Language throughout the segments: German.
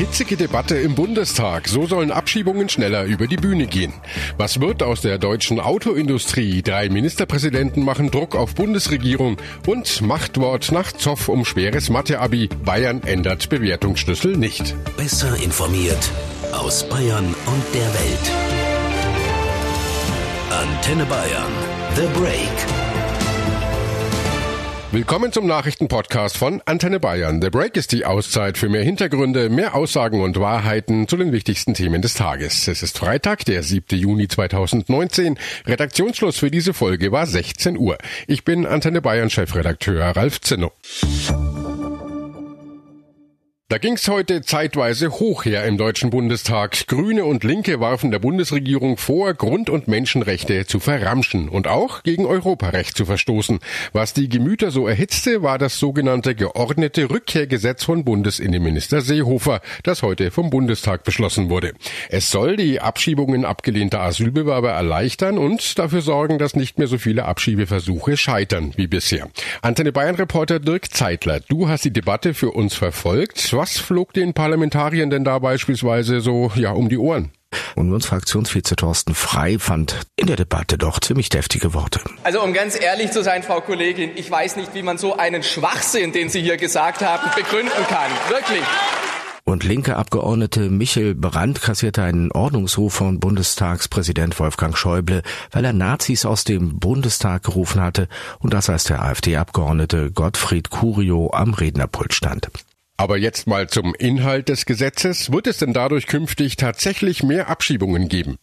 Hitzige Debatte im Bundestag. So sollen Abschiebungen schneller über die Bühne gehen. Was wird aus der deutschen Autoindustrie? Drei Ministerpräsidenten machen Druck auf Bundesregierung und Machtwort nach Zoff um schweres Mathe-Abi. Bayern ändert Bewertungsschlüssel nicht. Besser informiert aus Bayern und der Welt. Antenne Bayern. The Break. Willkommen zum Nachrichtenpodcast von Antenne Bayern. The Break ist die Auszeit für mehr Hintergründe, mehr Aussagen und Wahrheiten zu den wichtigsten Themen des Tages. Es ist Freitag, der 7. Juni 2019. Redaktionsschluss für diese Folge war 16 Uhr. Ich bin Antenne Bayern Chefredakteur Ralf Zinno. Da ging's heute zeitweise hoch her im Deutschen Bundestag. Grüne und Linke warfen der Bundesregierung vor, Grund- und Menschenrechte zu verramschen und auch gegen Europarecht zu verstoßen. Was die Gemüter so erhitzte, war das sogenannte geordnete Rückkehrgesetz von Bundesinnenminister Seehofer, das heute vom Bundestag beschlossen wurde. Es soll die Abschiebungen abgelehnter Asylbewerber erleichtern und dafür sorgen, dass nicht mehr so viele Abschiebeversuche scheitern wie bisher. Antenne Bayern Reporter Dirk Zeitler, du hast die Debatte für uns verfolgt was flog den Parlamentariern denn da beispielsweise so ja um die Ohren? Unionsfraktionsvize Thorsten Frei fand in der Debatte doch ziemlich deftige Worte. Also um ganz ehrlich zu sein, Frau Kollegin, ich weiß nicht, wie man so einen Schwachsinn, den Sie hier gesagt haben, begründen kann. Wirklich. Und linke Abgeordnete Michel Brandt kassierte einen Ordnungsruf von Bundestagspräsident Wolfgang Schäuble, weil er Nazis aus dem Bundestag gerufen hatte und das als der AfD-Abgeordnete Gottfried Curio am Rednerpult stand. Aber jetzt mal zum Inhalt des Gesetzes. Wird es denn dadurch künftig tatsächlich mehr Abschiebungen geben?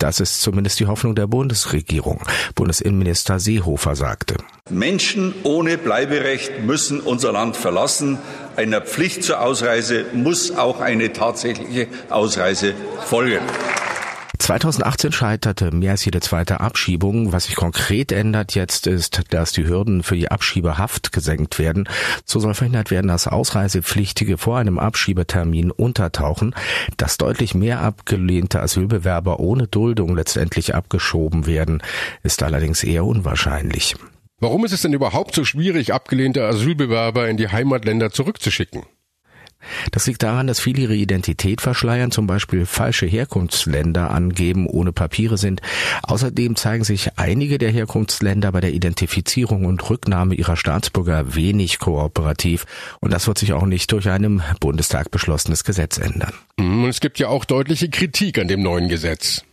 Das ist zumindest die Hoffnung der Bundesregierung. Bundesinnenminister Seehofer sagte. Menschen ohne Bleiberecht müssen unser Land verlassen. Einer Pflicht zur Ausreise muss auch eine tatsächliche Ausreise folgen. 2018 scheiterte mehr als jede zweite Abschiebung. Was sich konkret ändert jetzt ist, dass die Hürden für die Abschiebehaft gesenkt werden. So soll verhindert werden, dass Ausreisepflichtige vor einem Abschiebetermin untertauchen, dass deutlich mehr abgelehnte Asylbewerber ohne Duldung letztendlich abgeschoben werden, ist allerdings eher unwahrscheinlich. Warum ist es denn überhaupt so schwierig, abgelehnte Asylbewerber in die Heimatländer zurückzuschicken? Das liegt daran, dass viele ihre Identität verschleiern, zum Beispiel falsche Herkunftsländer angeben, ohne Papiere sind. Außerdem zeigen sich einige der Herkunftsländer bei der Identifizierung und Rücknahme ihrer Staatsbürger wenig kooperativ. Und das wird sich auch nicht durch ein im Bundestag beschlossenes Gesetz ändern. Hm, es gibt ja auch deutliche Kritik an dem neuen Gesetz.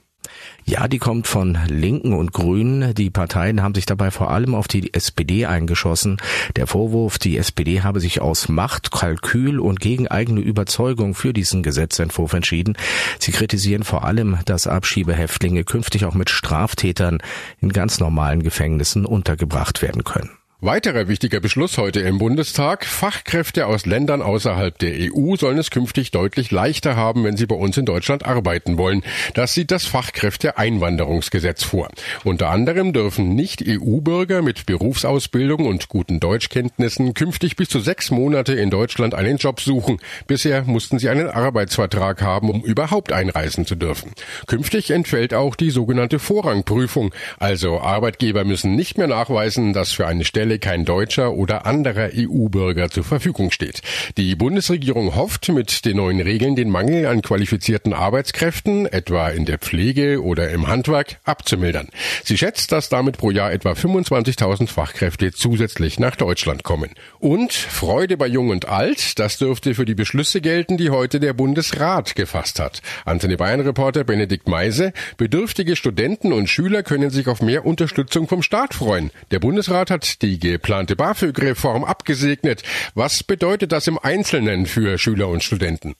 Ja, die kommt von Linken und Grünen. Die Parteien haben sich dabei vor allem auf die SPD eingeschossen. Der Vorwurf, die SPD habe sich aus Macht, Kalkül und gegen eigene Überzeugung für diesen Gesetzentwurf entschieden. Sie kritisieren vor allem, dass Abschiebehäftlinge künftig auch mit Straftätern in ganz normalen Gefängnissen untergebracht werden können. Weiterer wichtiger Beschluss heute im Bundestag. Fachkräfte aus Ländern außerhalb der EU sollen es künftig deutlich leichter haben, wenn sie bei uns in Deutschland arbeiten wollen. Das sieht das Fachkräfteeinwanderungsgesetz vor. Unter anderem dürfen Nicht-EU-Bürger mit Berufsausbildung und guten Deutschkenntnissen künftig bis zu sechs Monate in Deutschland einen Job suchen. Bisher mussten sie einen Arbeitsvertrag haben, um überhaupt einreisen zu dürfen. Künftig entfällt auch die sogenannte Vorrangprüfung. Also Arbeitgeber müssen nicht mehr nachweisen, dass für eine Stelle Stelle kein deutscher oder anderer EU-Bürger zur Verfügung steht. Die Bundesregierung hofft mit den neuen Regeln den Mangel an qualifizierten Arbeitskräften, etwa in der Pflege oder im Handwerk, abzumildern. Sie schätzt, dass damit pro Jahr etwa 25.000 Fachkräfte zusätzlich nach Deutschland kommen. Und Freude bei Jung und Alt, das dürfte für die Beschlüsse gelten, die heute der Bundesrat gefasst hat. Antenne Bayern Reporter Benedikt Meise, bedürftige Studenten und Schüler können sich auf mehr Unterstützung vom Staat freuen. Der Bundesrat hat die die geplante BAföG-Reform abgesegnet. Was bedeutet das im Einzelnen für Schüler und Studenten?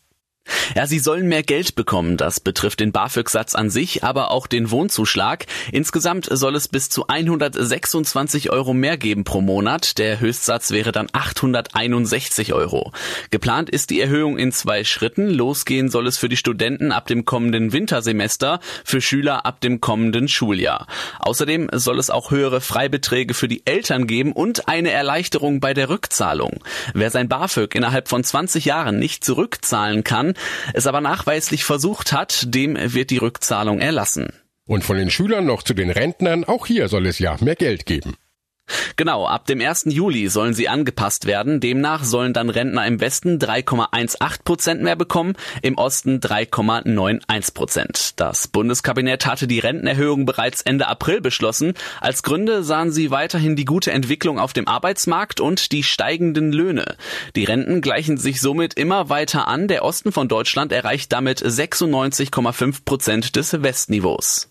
Ja, sie sollen mehr Geld bekommen. Das betrifft den BAföG-Satz an sich, aber auch den Wohnzuschlag. Insgesamt soll es bis zu 126 Euro mehr geben pro Monat. Der Höchstsatz wäre dann 861 Euro. Geplant ist die Erhöhung in zwei Schritten. Losgehen soll es für die Studenten ab dem kommenden Wintersemester, für Schüler ab dem kommenden Schuljahr. Außerdem soll es auch höhere Freibeträge für die Eltern geben und eine Erleichterung bei der Rückzahlung. Wer sein BAföG innerhalb von 20 Jahren nicht zurückzahlen kann, es aber nachweislich versucht hat, dem wird die Rückzahlung erlassen. Und von den Schülern noch zu den Rentnern, auch hier soll es ja mehr Geld geben. Genau, ab dem 1. Juli sollen sie angepasst werden. Demnach sollen dann Rentner im Westen 3,18 Prozent mehr bekommen, im Osten 3,91 Prozent. Das Bundeskabinett hatte die Rentenerhöhung bereits Ende April beschlossen. Als Gründe sahen sie weiterhin die gute Entwicklung auf dem Arbeitsmarkt und die steigenden Löhne. Die Renten gleichen sich somit immer weiter an. Der Osten von Deutschland erreicht damit 96,5 Prozent des Westniveaus.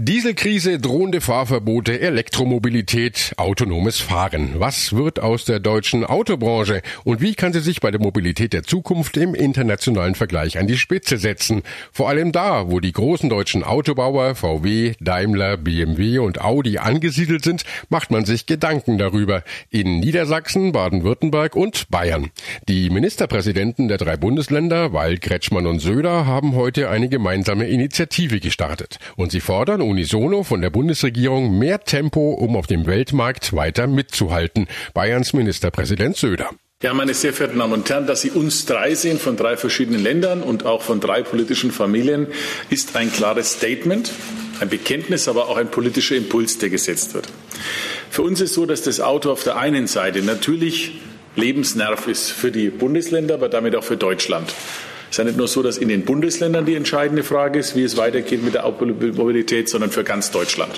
Dieselkrise, drohende Fahrverbote, Elektromobilität, autonomes Fahren. Was wird aus der deutschen Autobranche und wie kann sie sich bei der Mobilität der Zukunft im internationalen Vergleich an die Spitze setzen? Vor allem da, wo die großen deutschen Autobauer VW, Daimler, BMW und Audi angesiedelt sind, macht man sich Gedanken darüber. In Niedersachsen, Baden-Württemberg und Bayern. Die Ministerpräsidenten der drei Bundesländer, Weil, Kretschmann und Söder, haben heute eine gemeinsame Initiative gestartet und sie fordern unisono von der Bundesregierung mehr Tempo, um auf dem Weltmarkt weiter mitzuhalten. Bayerns Ministerpräsident Söder. Ja, meine sehr verehrten Damen und Herren, dass Sie uns drei sehen von drei verschiedenen Ländern und auch von drei politischen Familien, ist ein klares Statement, ein Bekenntnis, aber auch ein politischer Impuls, der gesetzt wird. Für uns ist so, dass das Auto auf der einen Seite natürlich Lebensnerv ist für die Bundesländer, aber damit auch für Deutschland. Es ist ja nicht nur so, dass in den Bundesländern die entscheidende Frage ist, wie es weitergeht mit der Automobilität, sondern für ganz Deutschland.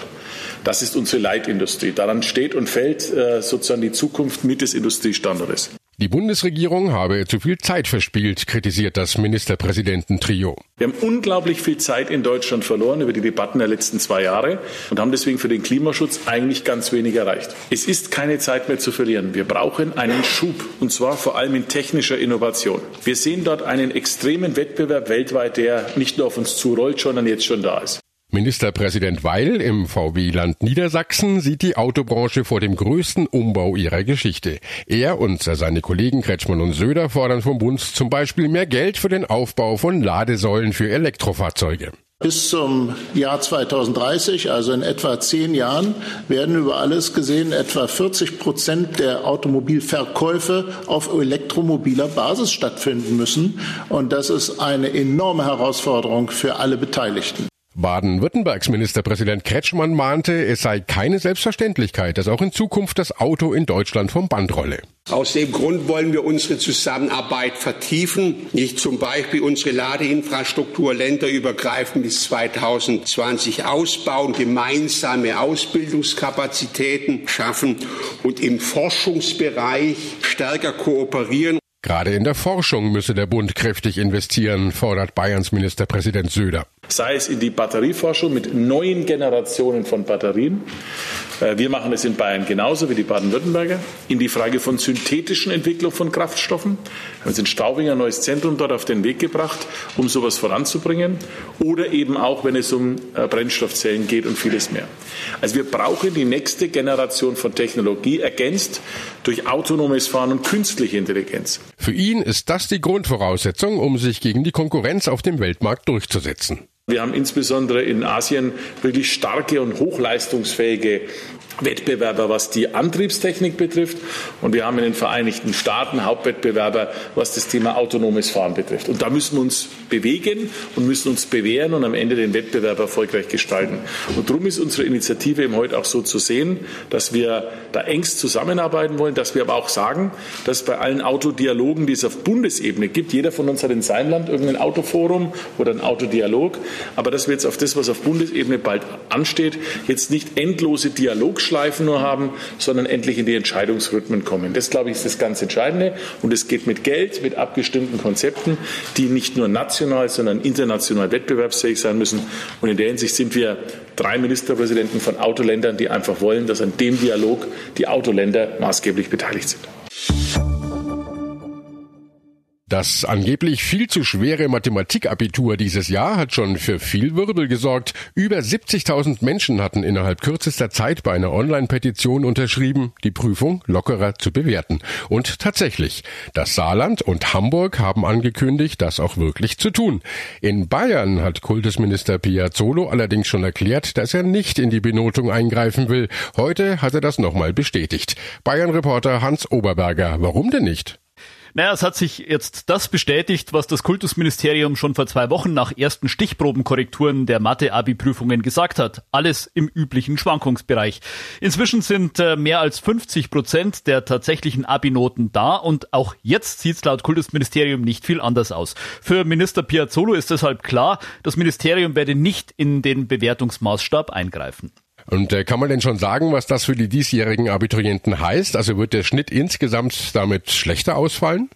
Das ist unsere Leitindustrie. Daran steht und fällt äh, sozusagen die Zukunft mit des Industriestandortes. Die Bundesregierung habe zu viel Zeit verspielt, kritisiert das Ministerpräsidententrio. Wir haben unglaublich viel Zeit in Deutschland verloren über die Debatten der letzten zwei Jahre und haben deswegen für den Klimaschutz eigentlich ganz wenig erreicht. Es ist keine Zeit mehr zu verlieren. Wir brauchen einen Schub und zwar vor allem in technischer Innovation. Wir sehen dort einen extremen Wettbewerb weltweit, der nicht nur auf uns zurollt, sondern jetzt schon da ist. Ministerpräsident Weil im VW-Land Niedersachsen sieht die Autobranche vor dem größten Umbau ihrer Geschichte. Er und seine Kollegen Kretschmann und Söder fordern vom Bund zum Beispiel mehr Geld für den Aufbau von Ladesäulen für Elektrofahrzeuge. Bis zum Jahr 2030, also in etwa zehn Jahren, werden über alles gesehen etwa 40 Prozent der Automobilverkäufe auf elektromobiler Basis stattfinden müssen. Und das ist eine enorme Herausforderung für alle Beteiligten. Baden-Württembergs Ministerpräsident Kretschmann mahnte, es sei keine Selbstverständlichkeit, dass auch in Zukunft das Auto in Deutschland vom Band rolle. Aus dem Grund wollen wir unsere Zusammenarbeit vertiefen, nicht zum Beispiel unsere Ladeinfrastruktur länderübergreifend bis 2020 ausbauen, gemeinsame Ausbildungskapazitäten schaffen und im Forschungsbereich stärker kooperieren. Gerade in der Forschung müsse der Bund kräftig investieren, fordert Bayerns Ministerpräsident Söder sei es in die Batterieforschung mit neuen Generationen von Batterien. Äh, wir machen es in Bayern genauso wie die Baden-Württemberger. In die Frage von synthetischen Entwicklung von Kraftstoffen. Wir haben jetzt in Straubing ein neues Zentrum dort auf den Weg gebracht, um sowas voranzubringen. Oder eben auch, wenn es um äh, Brennstoffzellen geht und vieles mehr. Also wir brauchen die nächste Generation von Technologie ergänzt durch autonomes Fahren und künstliche Intelligenz. Für ihn ist das die Grundvoraussetzung, um sich gegen die Konkurrenz auf dem Weltmarkt durchzusetzen. Wir haben insbesondere in Asien wirklich starke und hochleistungsfähige Wettbewerber, was die Antriebstechnik betrifft. Und wir haben in den Vereinigten Staaten Hauptwettbewerber, was das Thema autonomes Fahren betrifft. Und da müssen wir uns bewegen und müssen uns bewähren und am Ende den Wettbewerb erfolgreich gestalten. Und darum ist unsere Initiative eben heute auch so zu sehen, dass wir da engst zusammenarbeiten wollen, dass wir aber auch sagen, dass bei allen Autodialogen, die es auf Bundesebene gibt, jeder von uns hat in seinem Land irgendein Autoforum oder ein Autodialog, aber dass wir jetzt auf das, was auf Bundesebene bald ansteht, jetzt nicht endlose Dialog Schleifen nur haben, sondern endlich in die Entscheidungsrhythmen kommen. Das, glaube ich, ist das ganz Entscheidende. Und es geht mit Geld, mit abgestimmten Konzepten, die nicht nur national, sondern international wettbewerbsfähig sein müssen. Und in der Hinsicht sind wir drei Ministerpräsidenten von Autoländern, die einfach wollen, dass an dem Dialog die Autoländer maßgeblich beteiligt sind. Das angeblich viel zu schwere Mathematikabitur dieses Jahr hat schon für viel Wirbel gesorgt. Über 70.000 Menschen hatten innerhalb kürzester Zeit bei einer Online-Petition unterschrieben, die Prüfung lockerer zu bewerten. Und tatsächlich, das Saarland und Hamburg haben angekündigt, das auch wirklich zu tun. In Bayern hat Kultusminister Piazzolo allerdings schon erklärt, dass er nicht in die Benotung eingreifen will. Heute hat er das nochmal bestätigt. Bayern-Reporter Hans Oberberger. Warum denn nicht? Naja, es hat sich jetzt das bestätigt, was das Kultusministerium schon vor zwei Wochen nach ersten Stichprobenkorrekturen der Mathe-Abi-Prüfungen gesagt hat. Alles im üblichen Schwankungsbereich. Inzwischen sind äh, mehr als 50 Prozent der tatsächlichen Abi-Noten da und auch jetzt sieht es laut Kultusministerium nicht viel anders aus. Für Minister Piazzolo ist deshalb klar, das Ministerium werde nicht in den Bewertungsmaßstab eingreifen. Und äh, kann man denn schon sagen, was das für die diesjährigen Abiturienten heißt? Also wird der Schnitt insgesamt damit schlechter ausfallen?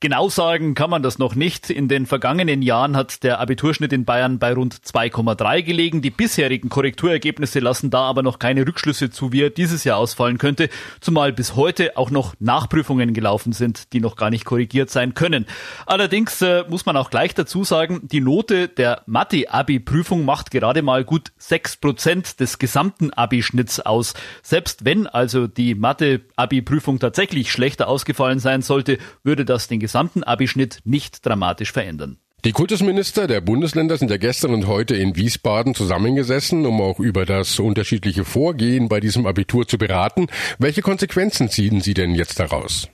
Genau sagen kann man das noch nicht. In den vergangenen Jahren hat der Abiturschnitt in Bayern bei rund 2,3 gelegen. Die bisherigen Korrekturergebnisse lassen da aber noch keine Rückschlüsse zu, wie er dieses Jahr ausfallen könnte, zumal bis heute auch noch Nachprüfungen gelaufen sind, die noch gar nicht korrigiert sein können. Allerdings äh, muss man auch gleich dazu sagen, die Note der Mathe-Abi-Prüfung macht gerade mal gut 6% des gesamten Abi-Schnitts aus. Selbst wenn also die Mathe-Abi-Prüfung tatsächlich schlechter ausgefallen sein sollte, würde das den gesamten Abischnitt nicht dramatisch verändern. Die Kultusminister der Bundesländer sind ja gestern und heute in Wiesbaden zusammengesessen, um auch über das unterschiedliche Vorgehen bei diesem Abitur zu beraten. Welche Konsequenzen ziehen Sie denn jetzt daraus?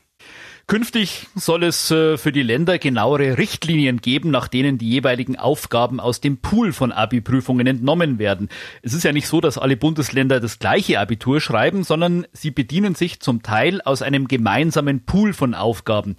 Künftig soll es äh, für die Länder genauere Richtlinien geben, nach denen die jeweiligen Aufgaben aus dem Pool von Abi-Prüfungen entnommen werden. Es ist ja nicht so, dass alle Bundesländer das gleiche Abitur schreiben, sondern sie bedienen sich zum Teil aus einem gemeinsamen Pool von Aufgaben.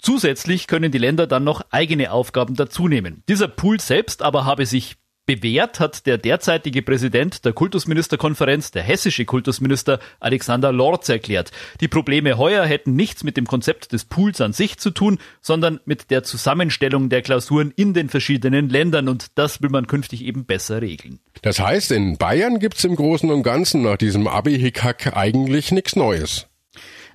Zusätzlich können die Länder dann noch eigene Aufgaben dazunehmen. Dieser Pool selbst aber habe sich bewährt, hat der derzeitige Präsident der Kultusministerkonferenz, der hessische Kultusminister Alexander Lorz erklärt. Die Probleme heuer hätten nichts mit dem Konzept des Pools an sich zu tun, sondern mit der Zusammenstellung der Klausuren in den verschiedenen Ländern und das will man künftig eben besser regeln. Das heißt, in Bayern gibt's im Großen und Ganzen nach diesem Abi-Hickhack eigentlich nichts Neues.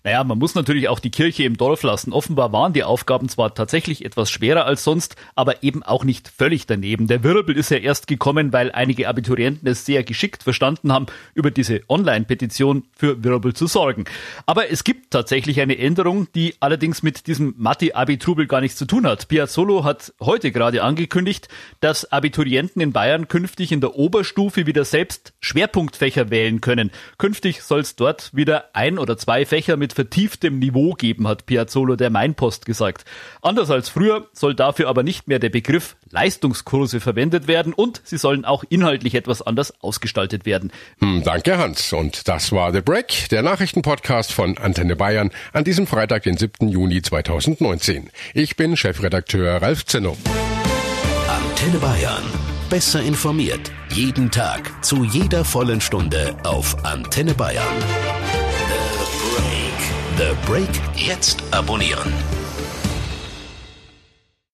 Naja, man muss natürlich auch die Kirche im Dorf lassen. Offenbar waren die Aufgaben zwar tatsächlich etwas schwerer als sonst, aber eben auch nicht völlig daneben. Der Wirbel ist ja erst gekommen, weil einige Abiturienten es sehr geschickt verstanden haben, über diese Online-Petition für Wirbel zu sorgen. Aber es gibt tatsächlich eine Änderung, die allerdings mit diesem Matti-Abi-Trubel gar nichts zu tun hat. Piazzolo hat heute gerade angekündigt, dass Abiturienten in Bayern künftig in der Oberstufe wieder selbst Schwerpunktfächer wählen können. Künftig soll es dort wieder ein oder zwei Fächer mit vertieftem Niveau geben, hat Piazzolo der Mainpost gesagt. Anders als früher soll dafür aber nicht mehr der Begriff Leistungskurse verwendet werden und sie sollen auch inhaltlich etwas anders ausgestaltet werden. Hm, danke Hans. Und das war The Break, der Nachrichtenpodcast von Antenne Bayern an diesem Freitag, den 7. Juni 2019. Ich bin Chefredakteur Ralf Zinno. Antenne Bayern. Besser informiert. Jeden Tag. Zu jeder vollen Stunde auf Antenne Bayern. The Break. Jetzt abonnieren.